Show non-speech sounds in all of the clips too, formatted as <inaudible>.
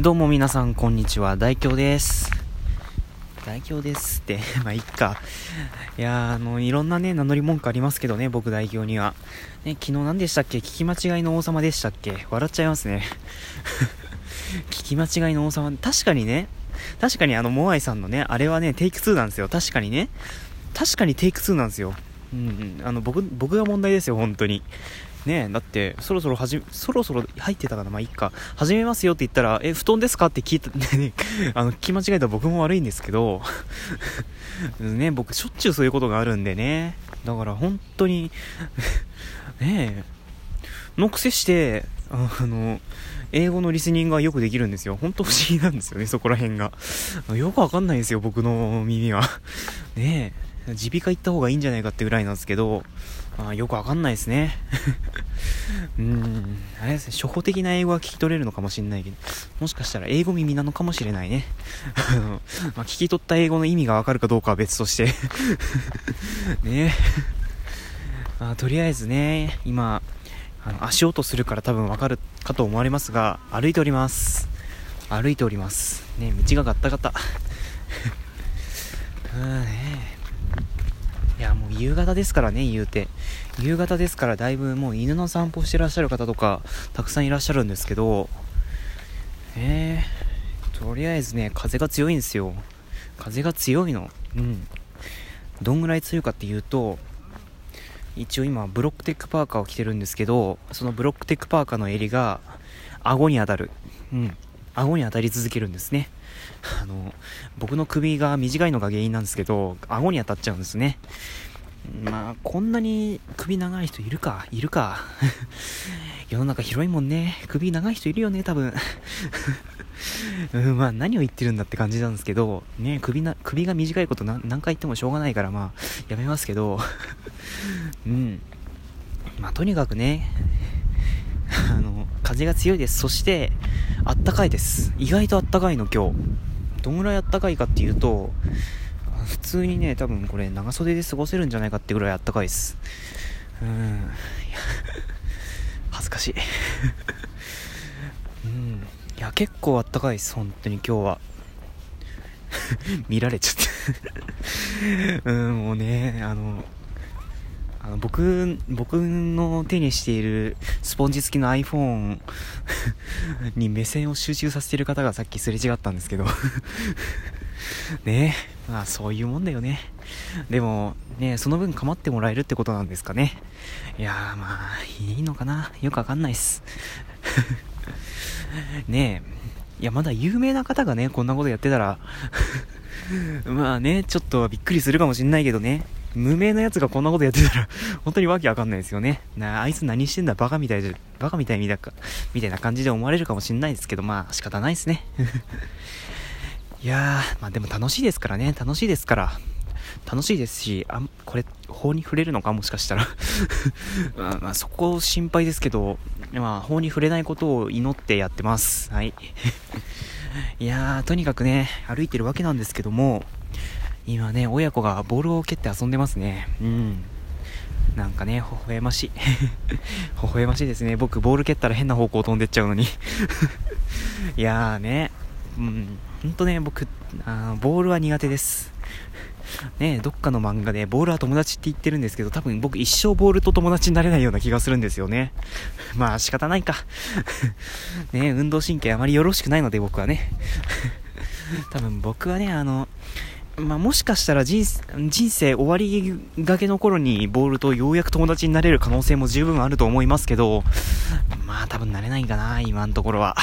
どうも皆さん、こんにちは。大京です。大京ですって、<laughs> まあ、いっか。いやあの、いろんなね、名乗り文句ありますけどね、僕大京には。ね、昨日何でしたっけ？聞き間違いの王様でしたっけ？笑っちゃいますね。<laughs> 聞き間違いの王様、確かにね、確かにあの、モアイさんのね、あれはね、テイク2なんですよ。確かにね。確かにテイク2なんですよ。うん、うん、あの、僕、僕が問題ですよ、本当に。ねだって、そろそろはじ、そろそろ入ってたかなまあ、いっか。始めますよって言ったら、え、布団ですかって聞いた、<laughs> ね、あの、聞き間違えた僕も悪いんですけど、<laughs> ね、僕しょっちゅうそういうことがあるんでね。だから本当に <laughs> ねえ、のくせして、あの、英語のリスニングがよくできるんですよ。本当不思議なんですよね、そこら辺が。よくわかんないんですよ、僕の耳は。ねえ。耳鼻科行った方がいいんじゃないかってぐらいなんですけど、あよくわかんないですね。うん、あれですね、初歩的な英語は聞き取れるのかもしれないけど、もしかしたら英語耳なのかもしれないね。まあ、聞き取った英語の意味がわかるかどうかは別としてねあとりあえずね、今、あの足音するから多分わかるかと思われますが、歩いております。歩いております。ね、道がガッタガタ。うんねいやもう夕方ですからね言うて。夕方ですからだいぶもう犬の散歩してらっしゃる方とかたくさんいらっしゃるんですけど。えー、とりあえずね風が強いんですよ。風が強いの。うん。どんぐらい強いかっていうと一応今ブロックテックパーカーを着てるんですけどそのブロックテックパーカーの襟が顎に当たる。うん。顎に当たり続けるんですね。あの、僕の首が短いのが原因なんですけど、顎に当たっちゃうんですね。まあ、こんなに首長い人いるかいるか <laughs> 世の中広いもんね。首長い人いるよね、多分 <laughs> うん、まあ、何を言ってるんだって感じなんですけど、ね、首な、首が短いこと何回言ってもしょうがないから、まあ、やめますけど、<laughs> うん。まあ、とにかくね、<laughs> あの、風が強いです。そして、あったかいです。意外とあったかいの、今日。どんぐらいあったかいかっていうと、普通にね、多分これ長袖で過ごせるんじゃないかってぐらいあったかいです。うん。<laughs> 恥ずかしい。<laughs> うん。いや、結構あったかいです、本当に今日は。見られちゃったうん、もうね、あの、の僕、僕の手にしているスポンジ付きの iPhone <laughs> に目線を集中させている方がさっきすれ違ったんですけど <laughs> ねえまあそういうもんだよね。でも、ねその分構ってもらえるってことなんですかね。いやーまあ、いいのかなよくわかんないっす。<laughs> ねえ、いやまだ有名な方がね、こんなことやってたらまあね、ちょっとびっくりするかもしんないけどね。無名なやつがこんなことやってたら <laughs> 本当にわけわかんないですよね。なあいつ何してんだバカみたいじゃ、バカみたいみたいか、みたいな感じで思われるかもしんないですけど、まあ仕方ないですね。<laughs> いやー、まあでも楽しいですからね、楽しいですから。楽しいですし、あこれ、法に触れるのかもしかしたら <laughs> まあ、まあ、そこ心配ですけど、まあ、法に触れないことを祈ってやってます。はい。いやー、とにかくね、歩いてるわけなんですけども、今ね、親子がボールを蹴って遊んでますね。うん。なんかね、微笑ましい。<laughs> 微笑ましいですね。僕、ボール蹴ったら変な方向飛んでっちゃうのに <laughs> いやーね、うん、ほんとね、僕、あボールは苦手です。ねどっかの漫画でボールは友達って言ってるんですけど、多分僕一生ボールと友達になれないような気がするんですよね。<laughs> まあ仕方ないか。ね運動神経あまりよろしくないので僕はね。多分僕はね、あの、まあ、もしかしたら人生終わりがけの頃にボールとようやく友達になれる可能性も十分あると思いますけど、まあ多分なれないかな、今のところは。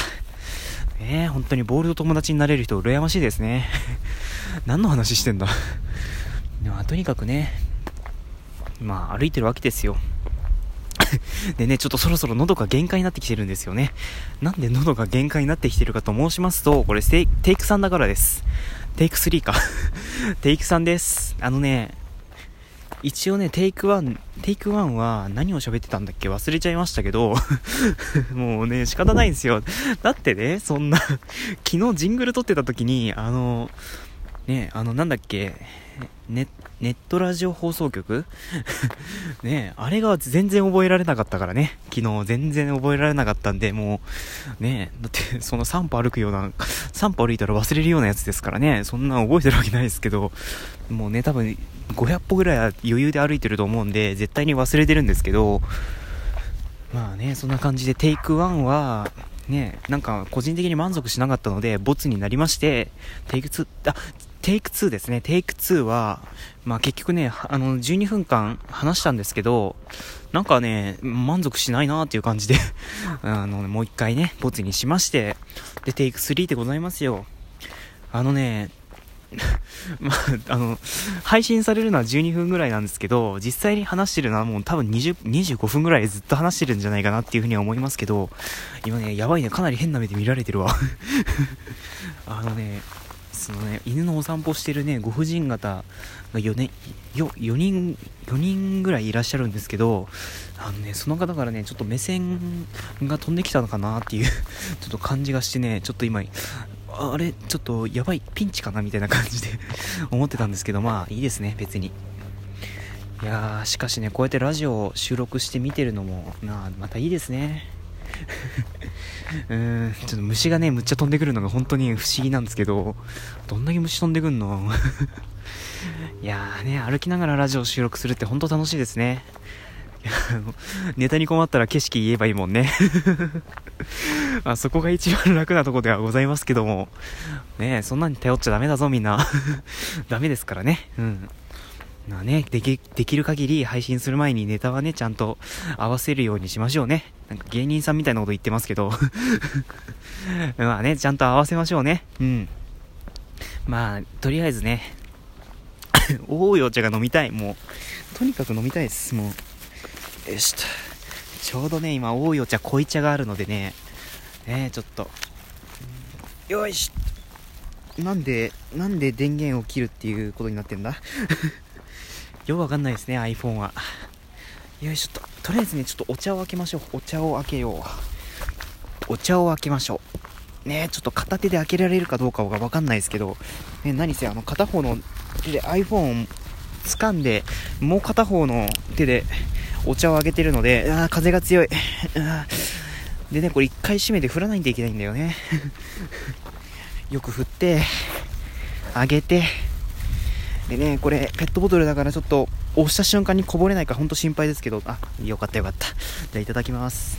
<laughs> ええ本当にボールと友達になれる人羨ましいですね。<laughs> 何の話してんだ？<laughs> まあとにかくね、まあ歩いてるわけですよ。でね、ちょっとそろそろ喉が限界になってきてるんですよね。なんで喉が限界になってきてるかと申しますと、これテイク3だからです。テイク3か <laughs> テイク3です。あのね、一応ね、テイク1、テイク1は何を喋ってたんだっけ？忘れちゃいましたけど <laughs> もうね、仕方ないんですよ。だってね、そんな昨日ジングル撮ってた時に、あの、ね、あの、なんだっけ、ね、ネットラジオ放送局？<laughs> ねあれが全然覚えられなかったからね。昨日全然覚えられなかったんで、もう、ねだってその3歩歩くような、3歩歩いたら忘れるようなやつですからね。そんな覚えてるわけないですけど、もうね、多分500歩ぐらいは余裕で歩いてると思うんで、絶対に忘れてるんですけど、まあね、そんな感じでテイク1は、ね、なんか個人的に満足しなかったので、ボツになりまして、テイク2、あ、テイク2ですね。テイク2は、まあ結局ね、あの、12分間話したんですけど、なんかね、満足しないなっていう感じで <laughs> あの、もう一回ね、ボツにしまして、で、テイク3でございますよ。あのね、<laughs> まあ、あの、配信されるのは12分ぐらいなんですけど、実際に話してるのはもう多分20、25分ぐらいずっと話してるんじゃないかなっていうふうには思いますけど、今ね、やばいね、かなり変な目で見られてるわ <laughs> あのね、そのね、犬のお散歩してるね、ご婦人方が4年、よ、4人、4人ぐらいいらっしゃるんですけど、あのね、その方からね、ちょっと目線が飛んできたのかなっていう <laughs> ちょっと感じがしてね、ちょっと今、あれ、ちょっとやばい、ピンチかなみたいな感じで <laughs> 思ってたんですけど、まあいいですね、別に。いやー、しかしね、こうやってラジオを収録して見てるのも、まあ、またいいですね。<laughs> うん、ちょっと虫がね、むっちゃ飛んでくるのが本当に不思議なんですけど、どんだけ虫飛んでくんの？<laughs> いやーね、歩きながらラジオ収録するって本当楽しいですね。<laughs> ネタに困ったら景色言えばいいもんねあそこが一番楽なとこではございますけども。ねそんなに頼っちゃダメだぞみんなダメですからね。うん。まあね、でき、できる限り配信する前にネタはね、ちゃんと合わせるようにしましょうね。なんか芸人さんみたいなこと言ってますけど <laughs> まあね、ちゃんと合わせましょうね。うん。まあ、とりあえずね、<laughs> おいお茶が飲みたい。もう、とにかく飲みたいです。もう。よしと。ちょうどね、今、多いお茶、濃い茶があるのでね、ねちょっと。よいしなんで、なんで電源を切るっていうことになってんだ？よくわかんないですね、iPhone は。よいしょと。とりあえずね、ちょっとお茶を開けましょう。お茶を開けよう。お茶を開けましょう。ねちょっと片手で開けられるかどうかがわかんないですけど、ね、何せあの片方の手で iPhone を掴んで、もう片方の手でお茶を開けてるので、あ風が強い。でね、これ一回閉めて振らないといけないんだよね。よく振って、上げて、でね、これ、ペットボトルだからちょっと、押した瞬間にこぼれないかほんと心配ですけど、あ、よかったよかった。じゃあいただきます。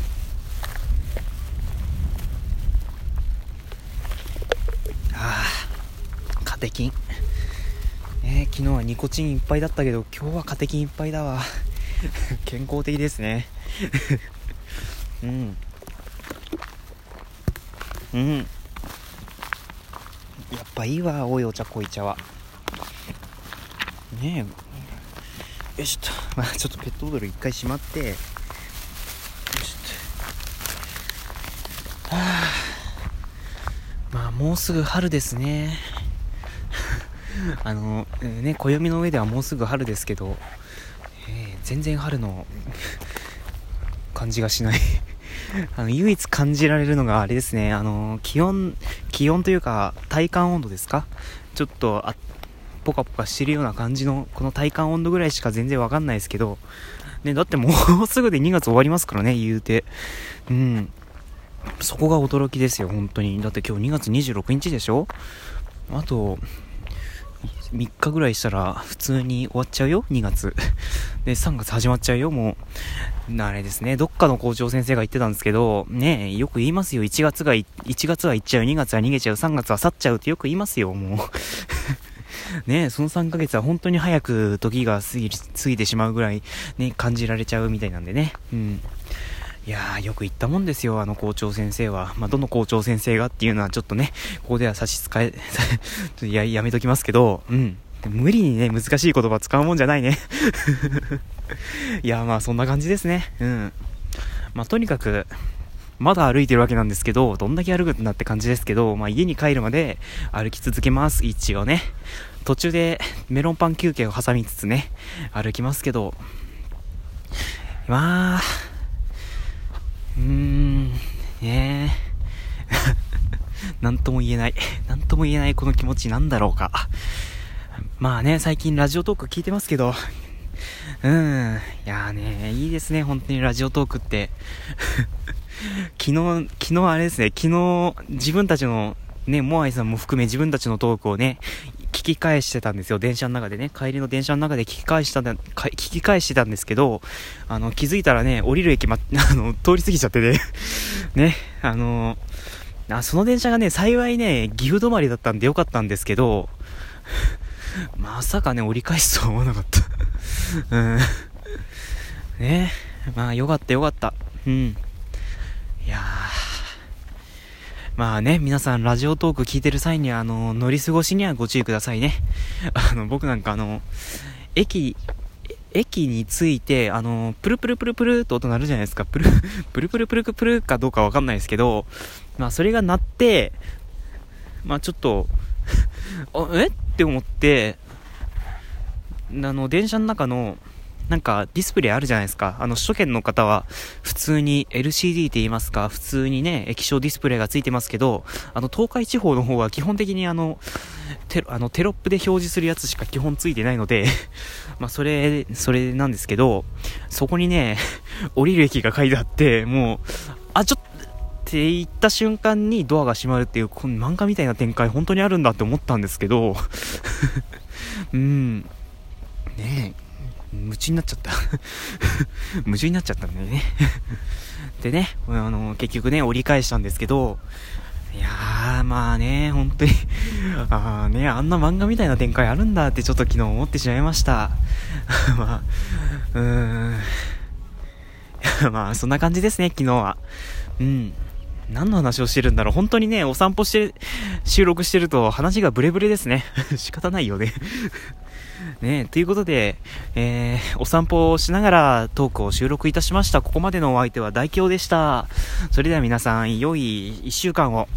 ああ、カテキン。え、昨日はニコチンいっぱいだったけど、今日はカテキンいっぱいだわ。<laughs> 健康的ですね。<laughs> うん。うん。やっぱいいわ、青いお茶、濃い茶は。ねえ。よしと、まあ、ちょっとペットボトル一回しまって。よしと。あ。まあもうすぐ春ですね。<laughs> あのね暦の上ではもうすぐ春ですけど、えー、全然春の感じがしない。<laughs> あの唯一感じられるのがあれですね。あの気温気温というか体感温度ですか？ちょっとあっポカポカしてるような感じの、この体感温度ぐらいしか全然わかんないですけど、ね、だってもう <laughs> すぐで2月終わりますからね、言うて。うん。そこが驚きですよ、本当に。だって今日2月26日でしょ？あと、3日ぐらいしたら普通に終わっちゃうよ、2月。<laughs> で、3月始まっちゃうよ、もう。あれですね、どっかの校長先生が言ってたんですけど、ねよく言いますよ、1月が、1月は行っちゃう、2月は逃げちゃう、3月は去っちゃうってよく言いますよ、もう。<laughs> ね、その3ヶ月は本当に早く時が過ぎ過ぎてしまうぐらい、ね、感じられちゃうみたいなんでね。うん。いやー、よく言ったもんですよ、あの校長先生は。まあ、どの校長先生がっていうのはちょっとね、ここでは差し支え、<laughs> や、やめときますけど、うん。無理にね、難しい言葉使うもんじゃないね。<laughs> いや、まあそんな感じですね。うん。まあとにかく、まだ歩いてるわけなんですけど、どんだけ歩くんだって感じですけど、まあ家に帰るまで歩き続けます、一応ね。途中で <laughs> メロンパン休憩を挟みつつね、歩きますけど、まあ、うーん、ねえ、<laughs> なんとも言えない。なんとも言えないこの気持ちなんだろうか。まあね、最近ラジオトーク聞いてますけど、うん。いやーね、いいですね、本当にラジオトークって。<laughs> 昨日、昨日あれですね、昨日、自分たちの、ね、モアイさんも含め自分たちのトークをね、き返してたんですよ、電車の中でね。帰りの電車の中で聞き返した聞き返してたんですけど、あの、気づいたらね、降りる駅ま、<laughs> あの、通り過ぎちゃってね。ね、あの、あ、その電車がね、幸いね、岐阜止まりだったんでよかったんですけど、まさかね、折り返すとは思わなかったうん。ねまあ、よかったよかった。うん。いやまあね、皆さんラジオトーク聞いてる際には、あの、乗り過ごしにはご注意くださいね。<laughs> あの、僕なんかあの、駅、駅に着いて、あの、プルプルプルプルって音鳴るじゃないですか。プル、<laughs> プルプルプルプルかどうかわかんないですけど、まあそれが鳴って、まあちょっと <laughs> え？って思って、あの、電車の中の、なんかディスプレイあるじゃないですか。あの、首都圏の方は普通に LCD って言いますか、普通にね、液晶ディスプレイがついてますけど、あの、東海地方の方は基本的にあの、テロ、あの、テロップで表示するやつしか基本ついてないので <laughs> まあ、それ、それなんですけど、そこにね、<laughs> 降りる駅が書いてあって、もう、あ、ちょっと、って言った瞬間にドアが閉まるっていう、この漫画みたいな展開本当にあるんだって思ったんですけど <laughs> うん。ねえ、夢中になっちゃった <laughs> 夢中になっちゃったんだよね <laughs> でね、あの、結局ね、折り返したんですけど、いやー、まあね、本当に <laughs> ああね、あんな漫画みたいな展開あるんだってちょっと昨日思ってしまいました。まあ、うーん。まあ、そんな感じですね、昨日は。うん。何の話をしてるんだろう本当にね、お散歩して、収録してると話がブレブレですね。仕方ないよねねということで、えー、お散歩をしながらトークを収録いたしました。ここまでのお相手は大京でした。それでは皆さん、良い一週間を。